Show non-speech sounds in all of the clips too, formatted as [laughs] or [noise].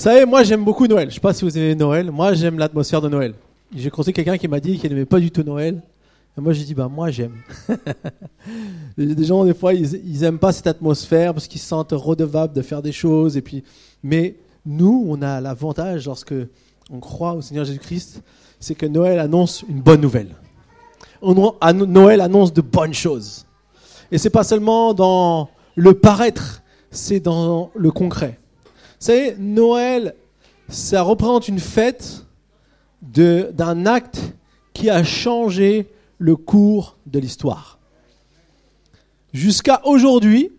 Savez, moi j'aime beaucoup Noël. Je sais pas si vous aimez Noël. Moi j'aime l'atmosphère de Noël. J'ai croisé quelqu'un qui m'a dit qu'il n'aimait pas du tout Noël. Moi j'ai dit, bah moi j'aime. [laughs] des gens, des fois, ils, ils aiment pas cette atmosphère parce qu'ils se sentent redevables de faire des choses. Et puis, mais nous, on a l'avantage lorsque on croit au Seigneur Jésus-Christ, c'est que Noël annonce une bonne nouvelle. Noël annonce de bonnes choses. Et c'est pas seulement dans le paraître, c'est dans le concret. Vous savez, Noël, ça représente une fête d'un acte qui a changé le cours de l'histoire. Jusqu'à aujourd'hui,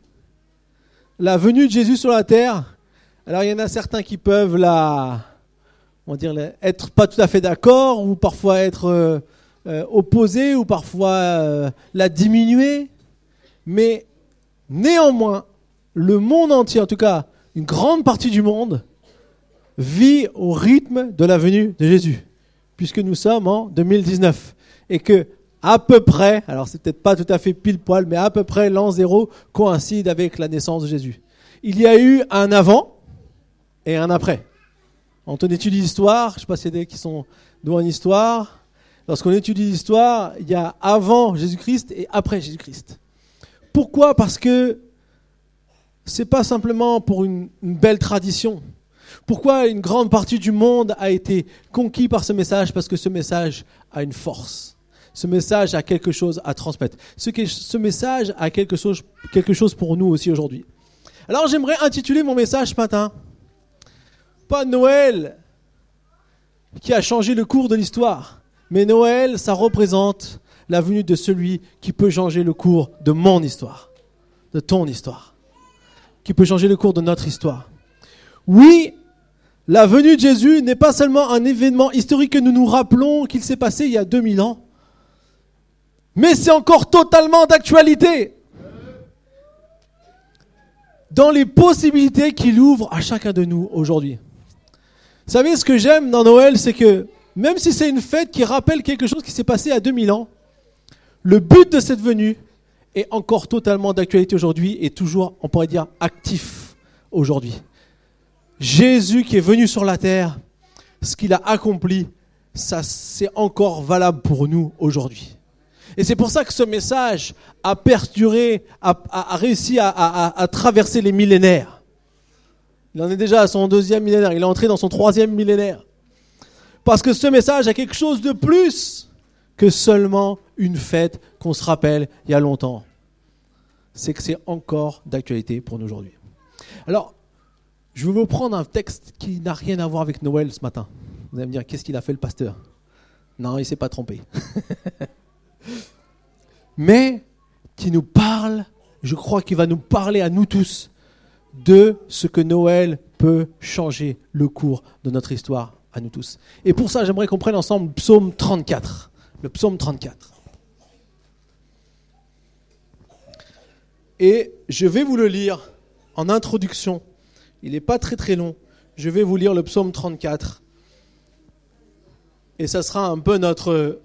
la venue de Jésus sur la terre, alors il y en a certains qui peuvent la, on dire, être pas tout à fait d'accord, ou parfois être euh, euh, opposés, ou parfois euh, la diminuer, mais néanmoins, le monde entier, en tout cas une grande partie du monde, vit au rythme de la venue de Jésus, puisque nous sommes en 2019, et que à peu près, alors c'est peut-être pas tout à fait pile poil, mais à peu près l'an zéro coïncide avec la naissance de Jésus. Il y a eu un avant et un après. Quand on étudie l'histoire, je ne sais pas s'il y a des qui sont doués en histoire, lorsqu'on étudie l'histoire, il y a avant Jésus-Christ et après Jésus-Christ. Pourquoi? Parce que c'est pas simplement pour une, belle tradition. Pourquoi une grande partie du monde a été conquis par ce message? Parce que ce message a une force. Ce message a quelque chose à transmettre. Ce, ce message a quelque chose, quelque chose pour nous aussi aujourd'hui. Alors j'aimerais intituler mon message ce matin. Pas Noël qui a changé le cours de l'histoire, mais Noël, ça représente la venue de celui qui peut changer le cours de mon histoire, de ton histoire, qui peut changer le cours de notre histoire. Oui, la venue de Jésus n'est pas seulement un événement historique que nous nous rappelons qu'il s'est passé il y a 2000 ans, mais c'est encore totalement d'actualité. Dans les possibilités qu'il ouvre à chacun de nous aujourd'hui. Vous savez, ce que j'aime dans Noël, c'est que même si c'est une fête qui rappelle quelque chose qui s'est passé à 2000 ans, le but de cette venue est encore totalement d'actualité aujourd'hui et toujours, on pourrait dire, actif aujourd'hui. Jésus qui est venu sur la terre, ce qu'il a accompli, ça c'est encore valable pour nous aujourd'hui. Et c'est pour ça que ce message a perduré, a, réussi à, à, traverser les millénaires. Il en est déjà à son deuxième millénaire, il est entré dans son troisième millénaire. Parce que ce message a quelque chose de plus que seulement une fête qu'on se rappelle il y a longtemps. C'est que c'est encore d'actualité pour nous aujourd'hui. Alors, je vais vous prendre un texte qui n'a rien à voir avec Noël ce matin. Vous allez me dire, qu'est-ce qu'il a fait le pasteur? Non, il ne s'est pas trompé. [laughs] mais qui nous parle, je crois qu'il va nous parler à nous tous de ce que Noël peut changer le cours de notre histoire à nous tous. Et pour ça, j'aimerais qu'on prenne ensemble psaume 34. Le psaume 34. Et je vais vous le lire en introduction. Il n'est pas très très long. Je vais vous lire le psaume 34. Et ça sera un peu notre,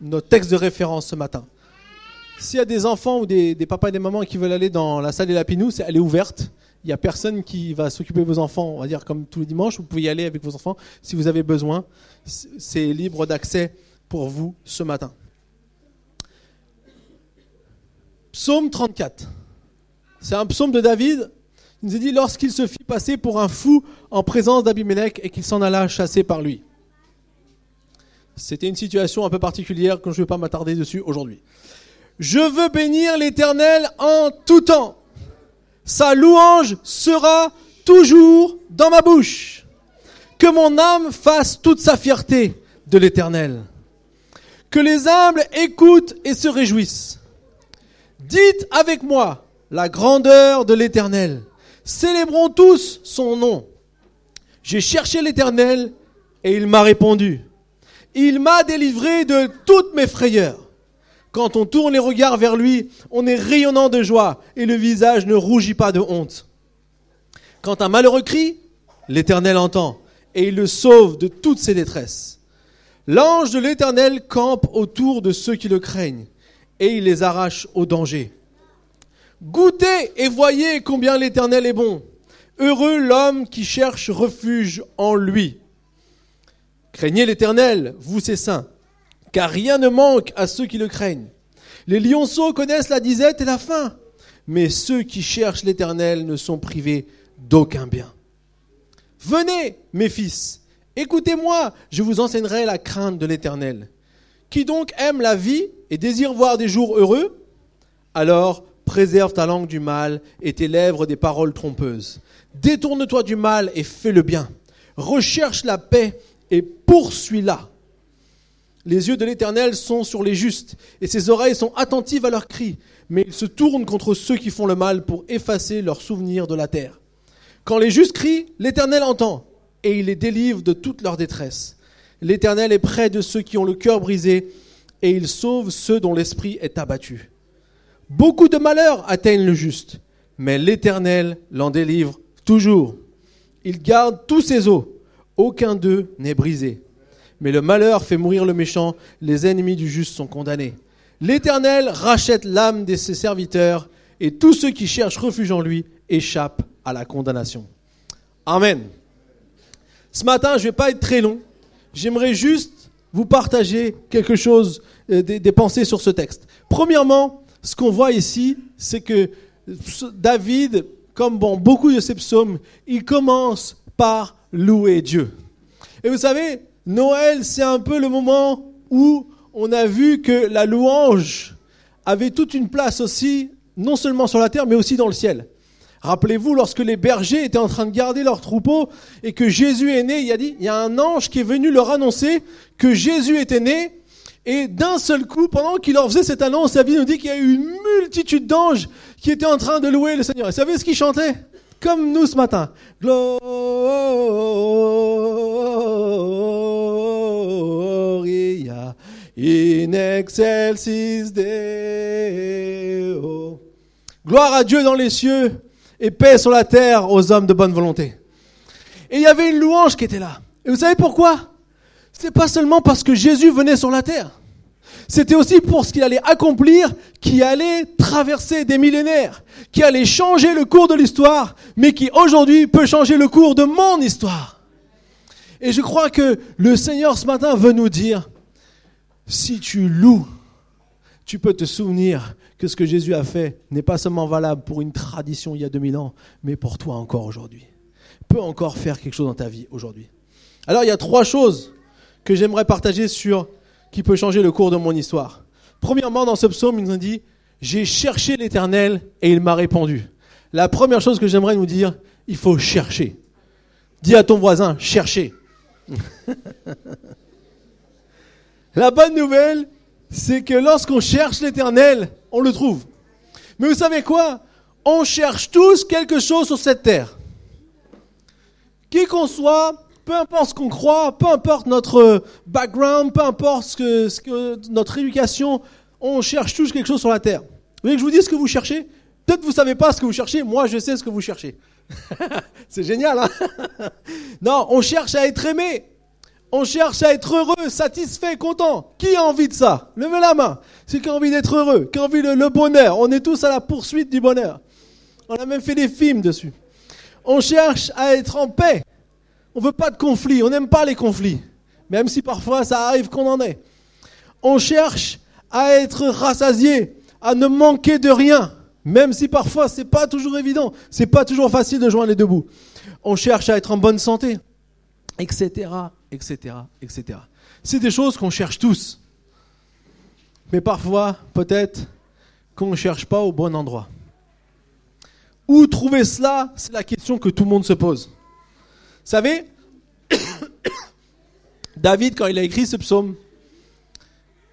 notre texte de référence ce matin. S'il y a des enfants ou des, papas et des mamans qui veulent aller dans la salle des Lapinous, elle est ouverte. Il n'y a personne qui va s'occuper de vos enfants, on va dire comme tous les dimanches. Vous pouvez y aller avec vos enfants si vous avez besoin. C'est libre d'accès pour vous ce matin. Psaume 34. C'est un psaume de David. Il nous a dit lorsqu'il se fit passer pour un fou en présence d'Abimélec et qu'il s'en alla chasser par lui. C'était une situation un peu particulière que je ne vais pas m'attarder dessus aujourd'hui. Je veux bénir l'Éternel en tout temps. Sa louange sera toujours dans ma bouche. Que mon âme fasse toute sa fierté de l'Éternel. Que les humbles écoutent et se réjouissent. Dites avec moi la grandeur de l'Éternel. Célébrons tous son nom. J'ai cherché l'Éternel et il m'a répondu. Il m'a délivré de toutes mes frayeurs. Quand on tourne les regards vers lui, on est rayonnant de joie et le visage ne rougit pas de honte. Quand un malheureux crie, l'Éternel entend et il le sauve de toutes ses détresses. L'ange de l'Éternel campe autour de ceux qui le craignent et il les arrache au danger. Goûtez et voyez combien l'Éternel est bon. Heureux l'homme qui cherche refuge en lui. Craignez l'Éternel, vous ses saints, car rien ne manque à ceux qui le craignent. Les lionceaux connaissent la disette et la faim, mais ceux qui cherchent l'Éternel ne sont privés d'aucun bien. Venez, mes fils, écoutez-moi, je vous enseignerai la crainte de l'Éternel. Qui donc aime la vie et désire voir des jours heureux Alors préserve ta langue du mal et tes lèvres des paroles trompeuses. Détourne-toi du mal et fais le bien. Recherche la paix et poursuis-la. Les yeux de l'Éternel sont sur les justes, et ses oreilles sont attentives à leurs cris, mais il se tourne contre ceux qui font le mal pour effacer leurs souvenirs de la terre. Quand les justes crient, l'Éternel entend, et il les délivre de toute leur détresse. L'Éternel est près de ceux qui ont le cœur brisé, et il sauve ceux dont l'esprit est abattu. Beaucoup de malheurs atteignent le juste, mais l'Éternel l'en délivre toujours. Il garde tous ses os, aucun d'eux n'est brisé. Mais le malheur fait mourir le méchant, les ennemis du juste sont condamnés. L'Éternel rachète l'âme de ses serviteurs, et tous ceux qui cherchent refuge en lui échappent à la condamnation. Amen. Ce matin, je ne vais pas être très long. J'aimerais juste vous partager quelque chose, euh, des, des pensées sur ce texte. Premièrement, ce qu'on voit ici, c'est que David, comme bon, beaucoup de ses psaumes, il commence par louer Dieu. Et vous savez, Noël, c'est un peu le moment où on a vu que la louange avait toute une place aussi, non seulement sur la terre, mais aussi dans le ciel. Rappelez-vous, lorsque les bergers étaient en train de garder leurs troupeaux et que Jésus est né, il a dit, il y a un ange qui est venu leur annoncer que Jésus était né. Et d'un seul coup, pendant qu'il leur faisait cette annonce, la Bible nous dit qu'il y a eu une multitude d'anges qui étaient en train de louer le Seigneur. Et vous savez ce qu'ils chantaient? Comme nous ce matin. Gloria in excelsis Deo. Gloire à Dieu dans les cieux et paix sur la terre aux hommes de bonne volonté. Et il y avait une louange qui était là. Et vous savez pourquoi? C'est pas seulement parce que Jésus venait sur la terre. C'était aussi pour ce qu'il allait accomplir, qui allait traverser des millénaires, qui allait changer le cours de l'histoire, mais qui aujourd'hui peut changer le cours de mon histoire. Et je crois que le Seigneur ce matin veut nous dire, si tu loues, tu peux te souvenir que ce que Jésus a fait n'est pas seulement valable pour une tradition il y a 2000 ans, mais pour toi encore aujourd'hui. Peut encore faire quelque chose dans ta vie aujourd'hui. Alors il y a trois choses que j'aimerais partager sur qui peut changer le cours de mon histoire. Premièrement, dans ce psaume, il nous dit, j'ai cherché l'Éternel et il m'a répondu. La première chose que j'aimerais nous dire, il faut chercher. Dis à ton voisin, chercher. [laughs] La bonne nouvelle, c'est que lorsqu'on cherche l'Éternel, on le trouve. Mais vous savez quoi? On cherche tous quelque chose sur cette terre. Qui qu'on soit, peu importe ce qu'on croit, peu importe notre background, peu importe ce que, ce que, notre éducation, on cherche tous quelque chose sur la terre. Vous voulez que je vous dise ce que vous cherchez? Peut-être vous ne savez pas ce que vous cherchez, moi je sais ce que vous cherchez. [laughs] C'est génial, hein? [laughs] Non, on cherche à être aimé. On cherche à être heureux, satisfait, content. Qui a envie de ça? Levez la main. C'est qui a envie d'être heureux, qui a envie de le bonheur. On est tous à la poursuite du bonheur. On a même fait des films dessus. On cherche à être en paix. On veut pas de conflit, on n'aime pas les conflits, même si parfois ça arrive qu'on en ait. On cherche à être rassasié, à ne manquer de rien, même si parfois c'est pas toujours évident, c'est pas toujours facile de joindre les deux bouts. On cherche à être en bonne santé, etc., etc., etc. C'est des choses qu'on cherche tous. Mais parfois, peut-être qu'on ne cherche pas au bon endroit. Où trouver cela C'est la question que tout le monde se pose savez, [coughs] David, quand il a écrit ce psaume,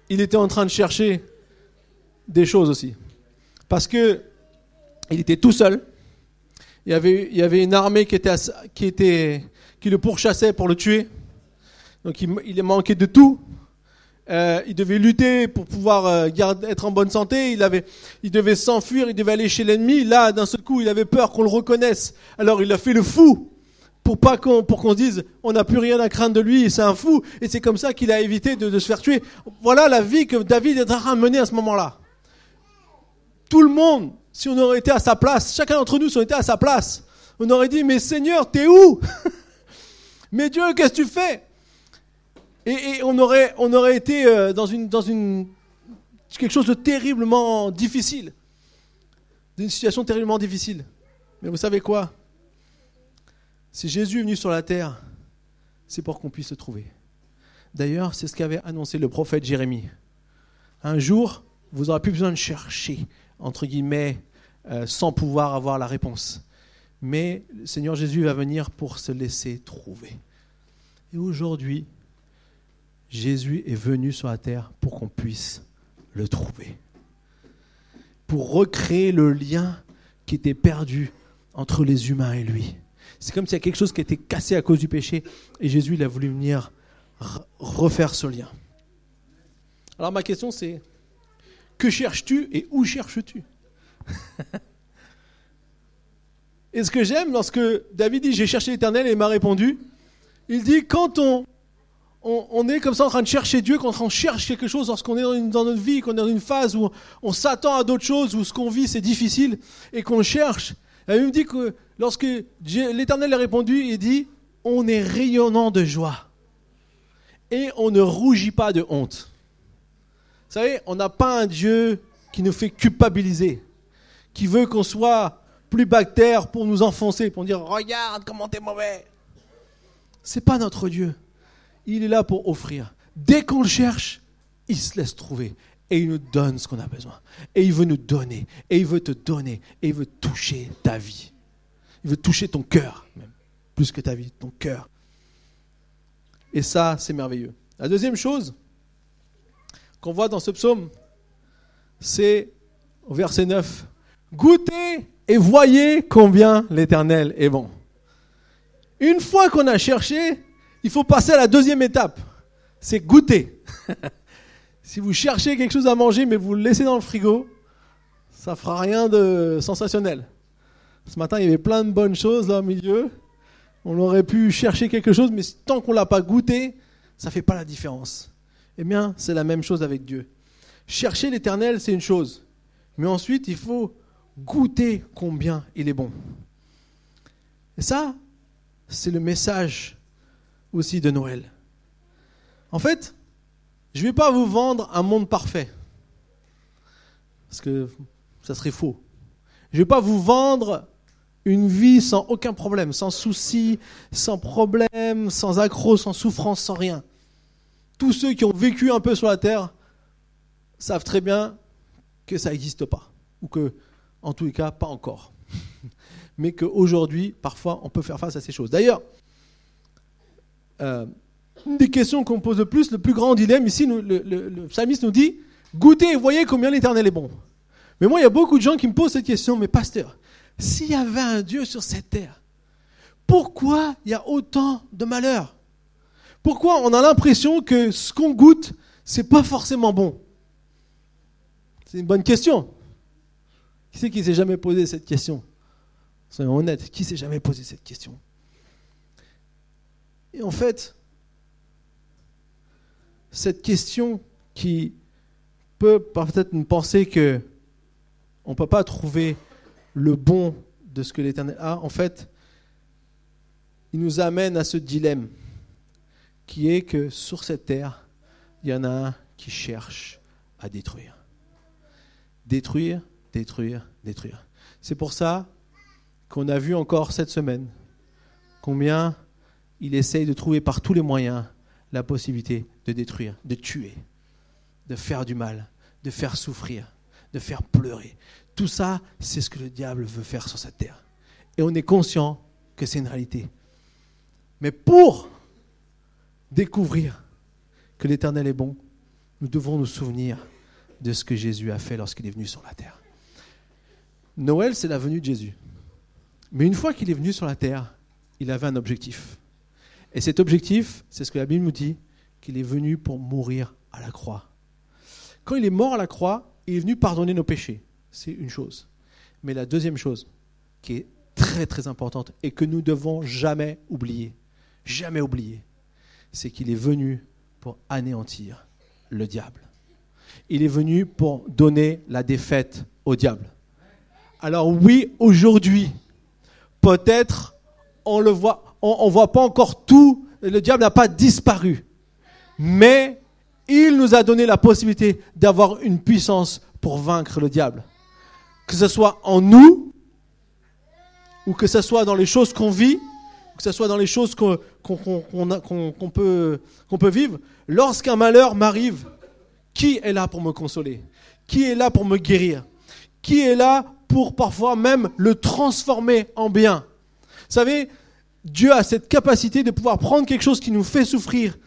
il était en train de chercher des choses aussi. Parce que il était tout seul. Il y avait, une armée qui, était, qui, le pourchassait pour le tuer. Donc il, manquait de tout. Euh, il devait lutter pour pouvoir euh, être en bonne santé. Il devait s'enfuir, il devait aller chez l'ennemi. Là, d'un seul coup, il avait peur qu'on le reconnaisse. Alors il a fait le fou pour pas qu'on pour qu'on se dise on n'a plus rien à craindre de lui, c'est un fou, et c'est comme ça qu'il a évité de, se faire tuer. Voilà la vie que David est en train de mener à ce moment-là. Tout le monde, si on aurait été à sa place, chacun d'entre nous, si on était à sa place, On aurait dit, mais Seigneur, t'es où? [laughs] Mais Dieu, qu'est-ce que tu fais? Et, on, aurait, on aurait été euh, dans, une, dans une, quelque chose de terriblement difficile. D'une situation terriblement difficile. Mais vous savez quoi? Si Jésus est venu sur la terre, c'est pour qu'on puisse se trouver. D'ailleurs, c'est ce qu'avait annoncé le prophète Jérémie. Un jour, vous n'aurez plus besoin de chercher, entre guillemets, euh, sans pouvoir avoir la réponse. Mais le Seigneur Jésus va venir pour se laisser trouver. Et aujourd'hui, Jésus est venu sur la terre pour qu'on puisse le trouver. Pour recréer le lien qui était perdu entre les humains et lui. C'est comme s'il y a quelque chose qui était cassé à cause du péché et Jésus il a voulu venir refaire ce lien. Alors ma question c'est, que cherches-tu et où cherches-tu? [laughs] Et ce que j'aime lorsque David dit j'ai cherché l'Éternel et il m'a répondu, il dit quand on, on, est comme ça en train de chercher Dieu, quand on cherche quelque chose, lorsqu'on est dans, notre vie, qu'on est dans une phase où on s'attend à d'autres choses, où ce qu'on vit c'est difficile et qu'on cherche, dit que lorsque l'Éternel a répondu, il dit on est rayonnant de joie et on ne rougit pas de honte. Vous savez, on n'a pas un Dieu qui nous fait culpabiliser, qui veut qu'on soit plus bactère pour nous enfoncer, pour dire regarde comment t'es mauvais. C'est pas notre Dieu. Il est là pour offrir. Dès qu'on le cherche, il se laisse trouver et il nous donne ce qu'on a besoin. Et il veut nous donner, et il veut te donner, et il veut toucher ta vie. Il veut toucher ton cœur, même plus que ta vie, ton cœur. Et ça, c'est merveilleux. La deuxième chose qu'on voit dans ce psaume, c'est au verset 9. Goûtez et voyez combien l'Éternel est bon. Une fois qu'on a cherché, il faut passer à la deuxième étape. C'est goûter. [laughs] si vous cherchez quelque chose à manger mais vous le laissez dans le frigo, ça fera rien de sensationnel. Ce matin, il y avait plein de bonnes choses là au milieu. On aurait pu chercher quelque chose, mais tant qu'on ne l'a pas goûté, ça ne fait pas la différence. Eh bien, c'est la même chose avec Dieu. Chercher l'éternel, c'est une chose. Mais ensuite, il faut goûter combien il est bon. Et ça, c'est le message aussi de Noël. En fait, je ne vais pas vous vendre un monde parfait. Parce que ça serait faux. Je ne vais pas vous vendre une vie sans aucun problème, sans souci, sans problème, sans accroc, sans souffrance, sans rien. Tous ceux qui ont vécu un peu sur la terre savent très bien que ça n'existe pas. Ou que, en tous les cas, pas encore. [laughs] Mais qu'aujourd'hui, parfois, on peut faire face à ces choses. D'ailleurs, euh, une des questions qu'on pose le plus, le plus grand dilemme, ici, le, psalmiste nous dit Goûtez et voyez combien l'éternel est bon. Mais moi, il y a beaucoup de gens qui me posent cette question Mais pasteur, s'il y avait un Dieu sur cette terre, pourquoi il y a autant de malheurs? Pourquoi on a l'impression que ce qu'on goûte, c'est pas forcément bon? C'est une bonne question. Qui c'est qui s'est jamais posé cette question? Soyons honnêtes, qui s'est jamais posé cette question? Et en fait, cette question qui peut peut-être nous penser que on ne peut pas trouver le bon de ce que l'Éternel a, en fait, il nous amène à ce dilemme qui est que sur cette terre, il y en a un qui cherche à détruire. Détruire, détruire, détruire. C'est pour ça qu'on a vu encore cette semaine combien il essaye de trouver par tous les moyens la possibilité de détruire, de tuer, de faire du mal, de faire souffrir, de faire pleurer, tout ça, c'est ce que le diable veut faire sur cette terre. Et on est conscient que c'est une réalité. Mais pour découvrir que l'Éternel est bon, nous devons nous souvenir de ce que Jésus a fait lorsqu'il est venu sur la terre. Noël, c'est la venue de Jésus. Mais une fois qu'il est venu sur la terre, il avait un objectif. Et cet objectif, c'est ce que la Bible nous dit, qu'il est venu pour mourir à la croix. Quand il est mort à la croix, il est venu pardonner nos péchés c'est une chose. Mais la deuxième chose, qui est très très importante et que nous devons jamais oublier, jamais oublier, c'est qu'il est venu pour anéantir le diable. Il est venu pour donner la défaite au diable. Alors oui, aujourd'hui, peut-être on le voit, on, voit pas encore tout. Le diable n'a pas disparu, mais il nous a donné la possibilité d'avoir une puissance pour vaincre le diable. Que ce soit en nous, ou que ce soit dans les choses qu'on vit, que ce soit dans les choses qu'on peut, peut vivre. Lorsqu'un malheur m'arrive, qui est là pour me consoler? Qui est là pour me guérir? Qui est là pour parfois même le transformer en bien? Vous savez, Dieu a cette capacité de pouvoir prendre quelque chose qui nous fait souffrir,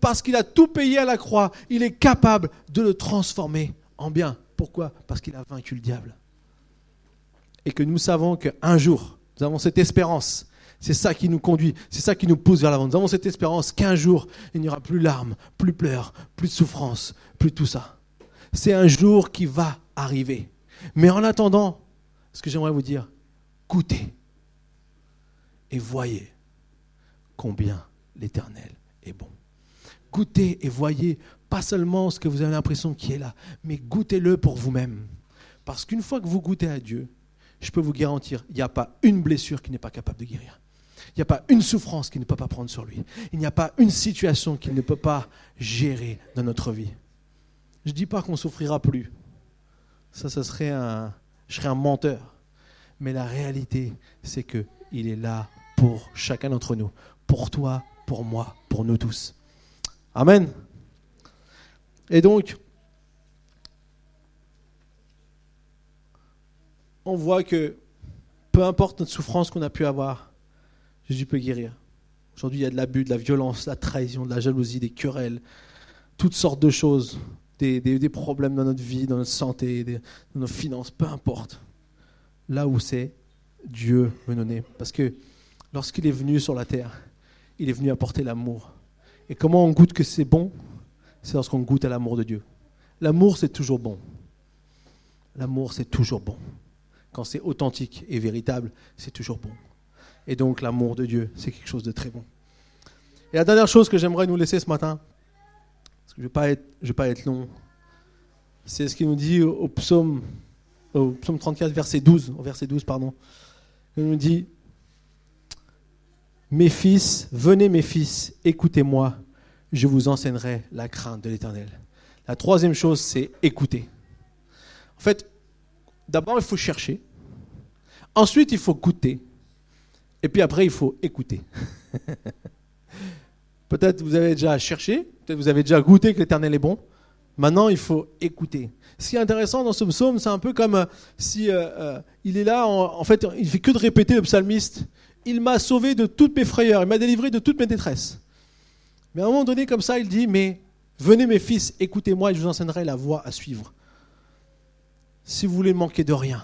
parce qu'il a tout payé à la croix, il est capable de le transformer en bien. Pourquoi? Parce qu'il a vaincu le diable. Et que nous savons qu'un jour, nous avons cette espérance. C'est ça qui nous conduit, c'est ça qui nous pousse vers l'avant. Nous avons cette espérance qu'un jour, il n'y aura plus larmes, plus pleurs, plus de souffrance, plus tout ça. C'est un jour qui va arriver. Mais en attendant, ce que j'aimerais vous dire, goûtez et voyez combien l'Éternel est bon. Goûtez et voyez pas seulement ce que vous avez l'impression qui est là, mais goûtez-le pour vous-même. Parce qu'une fois que vous goûtez à Dieu, je peux vous garantir, il n'y a pas une blessure qui n'est pas capable de guérir. Il n'y a pas une souffrance qu'il ne peut pas prendre sur lui. Il n'y a pas une situation qu'il ne peut pas gérer dans notre vie. Je ne dis pas qu'on souffrira plus. Ça, ce serait un, je serais un menteur. Mais la réalité, c'est qu'il est là pour chacun d'entre nous. Pour toi, pour moi, pour nous tous. Amen. Et donc, on voit que peu importe notre souffrance qu'on a pu avoir, Jésus peut guérir. Aujourd'hui, il y a de l'abus, de la violence, de la trahison, de la jalousie, des querelles, toutes sortes de choses, des, problèmes dans notre vie, dans notre santé, dans nos finances, peu importe. Là où c'est, Dieu me donner. Parce que lorsqu'il est venu sur la terre, il est venu apporter l'amour. Et comment on goûte que c'est bon? C'est lorsqu'on goûte à l'amour de Dieu. L'amour, c'est toujours bon. L'amour, c'est toujours bon. Quand c'est authentique et véritable, c'est toujours bon. Et donc l'amour de Dieu, c'est quelque chose de très bon. Et la dernière chose que j'aimerais nous laisser ce matin, parce que je ne vais, pas être, long, c'est ce qu'il nous dit au psaume, au psaume 34, verset 12, au verset 12, pardon. Il nous dit, mes fils, venez mes fils, écoutez-moi, je vous enseignerai la crainte de l'Éternel. La troisième chose, c'est écouter. En fait, d'abord, il faut chercher. Ensuite, il faut goûter. Et puis après, il faut écouter. [laughs] peut-être vous avez déjà cherché, peut-être vous avez déjà goûté que l'Éternel est bon. Maintenant, il faut écouter. Ce qui est intéressant dans ce psaume, c'est un peu comme euh, si euh, euh, il est là, en, fait, il fait que de répéter le psalmiste il m'a sauvé de toutes mes frayeurs, il m'a délivré de toutes mes détresses. Mais à un moment donné, comme ça, il dit, mais venez mes fils, écoutez-moi et je vous enseignerai la voie à suivre. Si vous voulez manquer de rien,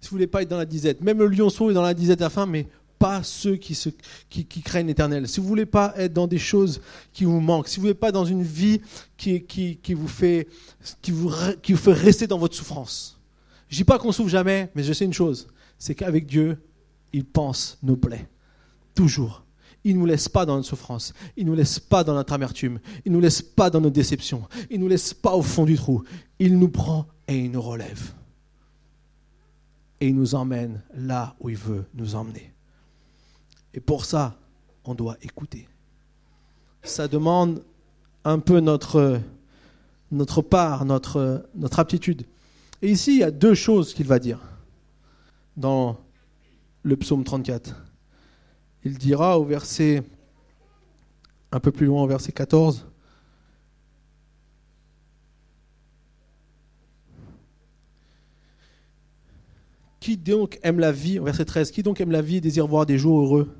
si vous voulez pas être dans la disette, même le lionceau est dans la disette à la fin, mais pas ceux qui, craignent l'éternel. Si vous voulez pas être dans des choses qui vous manquent, si vous voulez pas dans une vie qui, vous fait, qui, vous, fait rester dans votre souffrance. Je dis pas qu'on souffre jamais, mais je sais une chose, c'est qu'avec Dieu, il pense nos plaies. Toujours. Il ne nous laisse pas dans notre souffrance. Il ne nous laisse pas dans notre amertume. Il ne nous laisse pas dans nos déceptions. Il ne nous laisse pas au fond du trou. Il nous prend et il nous relève. Et il nous emmène là où il veut nous emmener. Et pour ça, on doit écouter. Ça demande un peu notre, notre part, notre, notre aptitude. Et ici, il y a deux choses qu'il va dire dans le psaume 34. Il dira au verset, un peu plus loin, au verset 14, Qui donc aime la vie, verset 13, qui donc aime la vie et désire voir des jours heureux?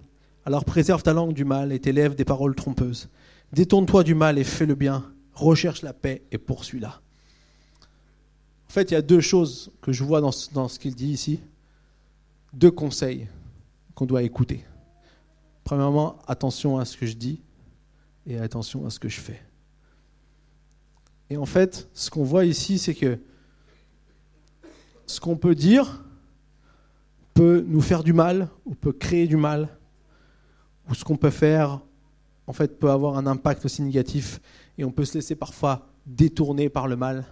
Alors préserve ta langue du mal et tes lèvres des paroles trompeuses. Détourne-toi du mal et fais le bien. Recherche la paix et poursuis-la. En fait, il y a deux choses que je vois dans ce qu'il dit ici deux conseils qu'on doit écouter. Premièrement, attention à ce que je dis et attention à ce que je fais. Et en fait, ce qu'on voit ici, c'est que ce qu'on peut dire peut nous faire du mal ou peut créer du mal, ou ce qu'on peut faire, en fait, peut avoir un impact aussi négatif, et on peut se laisser parfois détourner par le mal.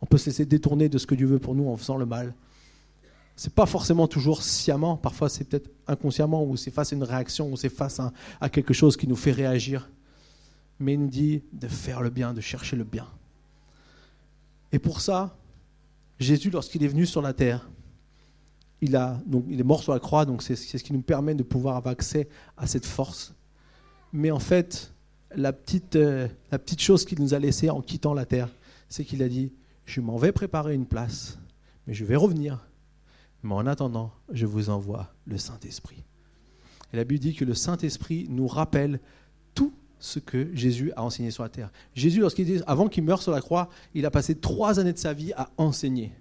On peut se laisser détourner de ce que Dieu veut pour nous en faisant le mal. C'est pas forcément toujours sciemment, parfois c'est peut-être inconsciemment, ou c'est face à une réaction, ou c'est face à, quelque chose qui nous fait réagir. Mais il nous dit de faire le bien, de chercher le bien. Et pour ça, Jésus, lorsqu'il est venu sur la terre, il, a, donc, il est mort sur la croix, donc c'est ce qui nous permet de pouvoir avoir accès à cette force. Mais en fait, la petite, euh, la petite chose qu'il nous a laissée en quittant la terre, c'est qu'il a dit, je m'en vais préparer une place, mais je vais revenir. Mais en attendant, je vous envoie le Saint-Esprit. Et la Bible dit que le Saint-Esprit nous rappelle tout ce que Jésus a enseigné sur la terre. Jésus, lorsqu'il dit, avant qu'il meure sur la croix, il a passé trois années de sa vie à enseigner.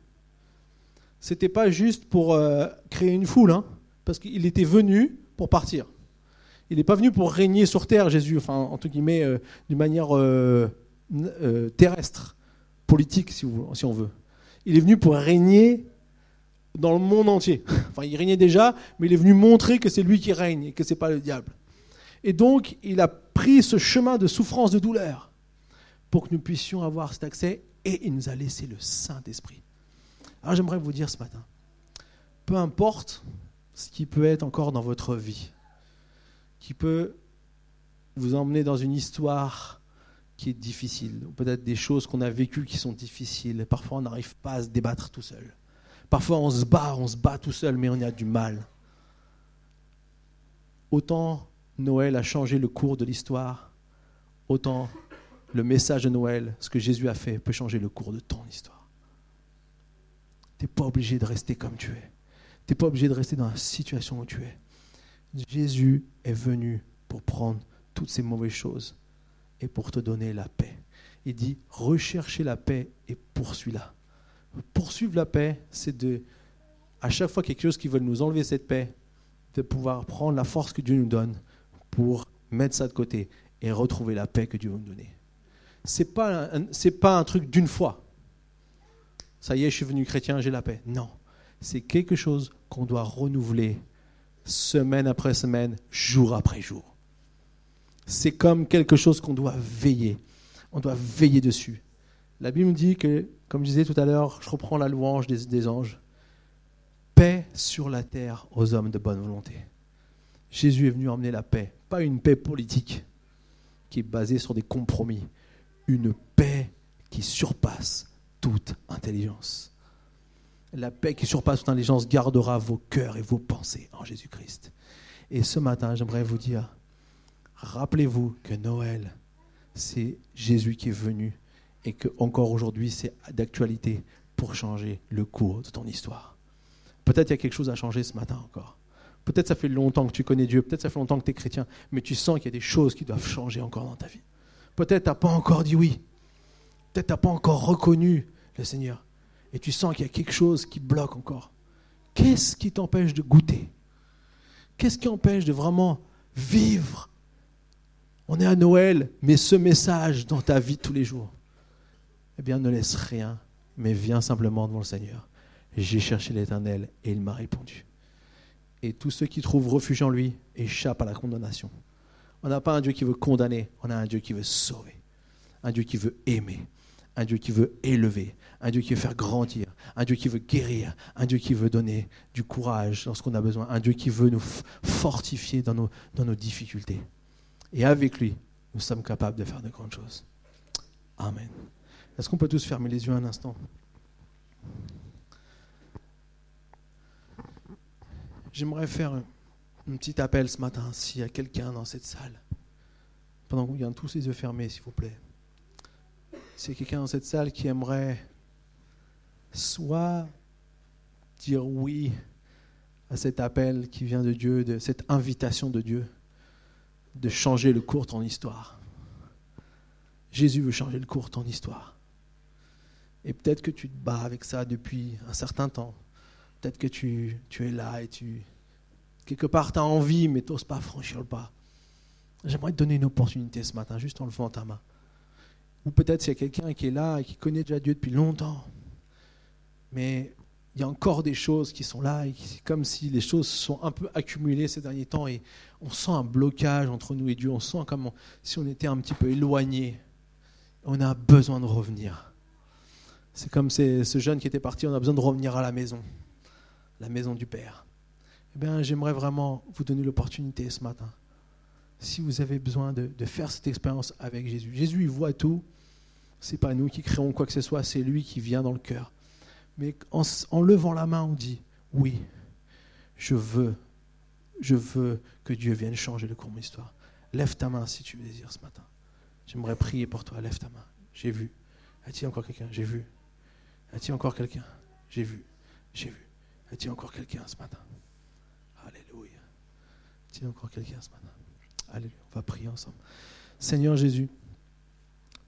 C'était pas juste pour euh, créer une foule, hein, parce qu'il était venu pour partir. Il n'est pas venu pour régner sur terre, Jésus, enfin, entre guillemets, euh, d'une manière euh, terrestre, politique, si, si on veut. Il est venu pour régner dans le monde entier. [laughs] Enfin, il régnait déjà, mais il est venu montrer que c'est lui qui règne et que ce n'est pas le diable. Et donc, il a pris ce chemin de souffrance, de douleur, pour que nous puissions avoir cet accès, et il nous a laissé le Saint-Esprit. Alors j'aimerais vous dire ce matin, peu importe ce qui peut être encore dans votre vie, qui peut vous emmener dans une histoire qui est difficile, ou peut-être des choses qu'on a vécues qui sont difficiles, parfois on n'arrive pas à se débattre tout seul. Parfois on se bat, on se bat tout seul, mais on a du mal. Autant Noël a changé le cours de l'histoire, autant le message de Noël, ce que Jésus a fait, peut changer le cours de ton histoire. Tu n'es pas obligé de rester comme tu es. Tu n'es pas obligé de rester dans la situation où tu es. Jésus est venu pour prendre toutes ces mauvaises choses et pour te donner la paix. Il dit, recherchez la paix et poursuis-la. Poursuivre la paix, c'est de, à chaque fois quelque chose qui veut nous enlever cette paix, de pouvoir prendre la force que Dieu nous donne pour mettre ça de côté et retrouver la paix que Dieu veut nous donner. C'est pas c'est pas un truc d'une fois. Ça y est, je suis venu chrétien, j'ai la paix. Non, c'est quelque chose qu'on doit renouveler semaine après semaine, jour après jour. C'est comme quelque chose qu'on doit veiller. On doit veiller dessus. La Bible dit que, comme je disais tout à l'heure, je reprends la louange des, des anges, paix sur la terre aux hommes de bonne volonté. Jésus est venu emmener la paix, pas une paix politique qui est basée sur des compromis, une paix qui surpasse toute intelligence. La paix qui surpasse toute intelligence gardera vos cœurs et vos pensées en Jésus-Christ. Et ce matin, j'aimerais vous dire, rappelez-vous que Noël, c'est Jésus qui est venu et que encore aujourd'hui, c'est d'actualité pour changer le cours de ton histoire. Peut-être il y a quelque chose à changer ce matin encore. Peut-être ça fait longtemps que tu connais Dieu, peut-être ça fait longtemps que tu es chrétien, mais tu sens qu'il y a des choses qui doivent changer encore dans ta vie. Peut-être tu n'as pas encore dit oui. Peut-être tu n'as pas encore reconnu le Seigneur. Et tu sens qu'il y a quelque chose qui bloque encore. Qu'est-ce qui t'empêche de goûter? Qu'est-ce qui empêche de vraiment vivre? On est à Noël, mais ce message dans ta vie tous les jours. Eh bien, ne laisse rien, mais viens simplement devant le Seigneur. J'ai cherché l'Éternel et il m'a répondu. Et tous ceux qui trouvent refuge en lui échappent à la condamnation. On n'a pas un Dieu qui veut condamner, on a un Dieu qui veut sauver, un Dieu qui veut aimer, un Dieu qui veut élever, un Dieu qui veut faire grandir, un Dieu qui veut guérir, un Dieu qui veut donner du courage lorsqu'on a besoin, un Dieu qui veut nous fortifier dans nos, dans nos difficultés. Et avec lui, nous sommes capables de faire de grandes choses. Amen. Est-ce qu'on peut tous fermer les yeux un instant J'aimerais faire un petit appel ce matin, s'il y a quelqu'un dans cette salle, pendant qu'on garde tous les yeux fermés, s'il vous plaît. S'il y a quelqu'un dans cette salle qui aimerait soit dire oui à cet appel qui vient de Dieu, de cette invitation de Dieu de changer le cours de ton histoire. Jésus veut changer le cours de ton histoire. Et peut-être que tu te bats avec ça depuis un certain temps. Peut-être que tu, tu, es là et tu. Quelque part, tu as envie, mais tu n'oses pas franchir le pas. J'aimerais te donner une opportunité ce matin, juste en levant ta main. Ou peut-être s'il y a quelqu'un qui est là et qui connaît déjà Dieu depuis longtemps. Mais il y a encore des choses qui sont là et c'est comme si les choses se sont un peu accumulées ces derniers temps et on sent un blocage entre nous et Dieu. On sent comme si on était un petit peu éloigné. On a besoin de revenir. C'est comme ce jeune qui était parti, on a besoin de revenir à la maison. la maison du Père. Eh bien, j'aimerais vraiment vous donner l'opportunité ce matin. Si vous avez besoin de, faire cette expérience avec Jésus. Jésus, il voit tout. C'est pas nous qui créons quoi que ce soit, c'est lui qui vient dans le cœur. Mais en, en levant la main, on dit oui, je veux, je veux que Dieu vienne changer le cours de mon histoire. Lève ta main si tu le désires ce matin. J'aimerais prier pour toi. Lève ta main. J'ai vu. A-t-il encore quelqu'un? J'ai vu. A-t-il encore quelqu'un? J'ai vu. J'ai vu. A-t-il encore quelqu'un ce matin? Alléluia. A-t-il encore quelqu'un ce matin? Alléluia. On va prier ensemble. Seigneur Jésus,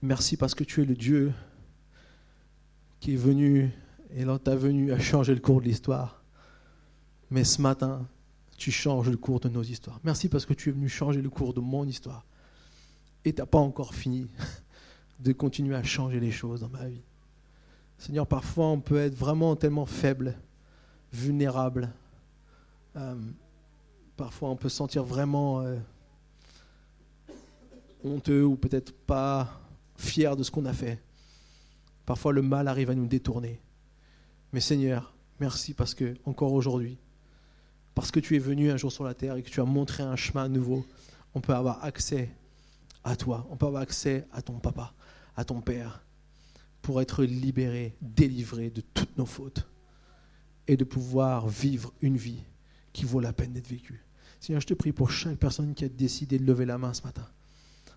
merci parce que tu es le Dieu qui est venu et dans ta venue a changé le cours de l'histoire. Mais ce matin, tu changes le cours de nos histoires. Merci parce que tu es venu changer le cours de mon histoire. Et tu n'as pas encore fini [laughs] de continuer à changer les choses dans ma vie. Seigneur, parfois on peut être vraiment tellement faible, vulnérable. Euh, parfois on peut se sentir vraiment euh, honteux ou peut-être pas fier de ce qu'on a fait. Parfois le mal arrive à nous détourner. Mais Seigneur, merci parce que encore aujourd'hui, parce que tu es venu un jour sur la terre et que tu as montré un chemin nouveau, on peut avoir accès à toi, on peut avoir accès à ton papa, à ton père, pour être libéré, délivré de toutes nos fautes et de pouvoir vivre une vie qui vaut la peine d'être vécue. Seigneur, je te prie pour chaque personne qui a décidé de lever la main ce matin,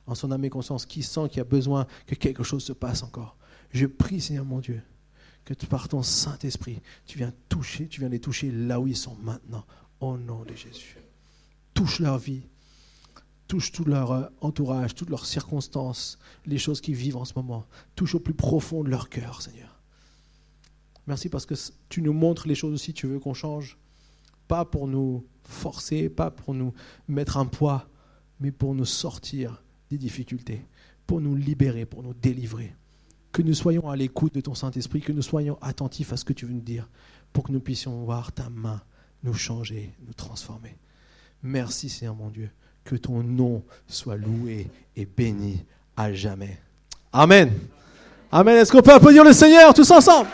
en son âme et conscience, qui sent qu'il y a besoin que quelque chose se passe encore. Je prie, Seigneur mon Dieu, que par ton Saint-Esprit, tu viens toucher, tu viens les toucher là où ils sont maintenant, au nom de Jésus. Touche leur vie, touche tout leur euh, entourage, toutes leurs circonstances, les choses qu'ils vivent en ce moment. Touche au plus profond de leur cœur, Seigneur. Merci parce que tu nous montres les choses aussi, tu veux qu'on change. Pas pour nous forcer, pas pour nous mettre un poids, mais pour nous sortir des difficultés, pour nous libérer, pour nous délivrer. Que nous soyons à l'écoute de ton Saint-Esprit, que nous soyons attentifs à ce que tu veux nous dire, pour que nous puissions voir ta main nous changer, nous transformer. Merci Seigneur mon Dieu que ton nom soit loué et béni à jamais. Amen. Amen. Est-ce qu'on peut applaudir le Seigneur tous ensemble?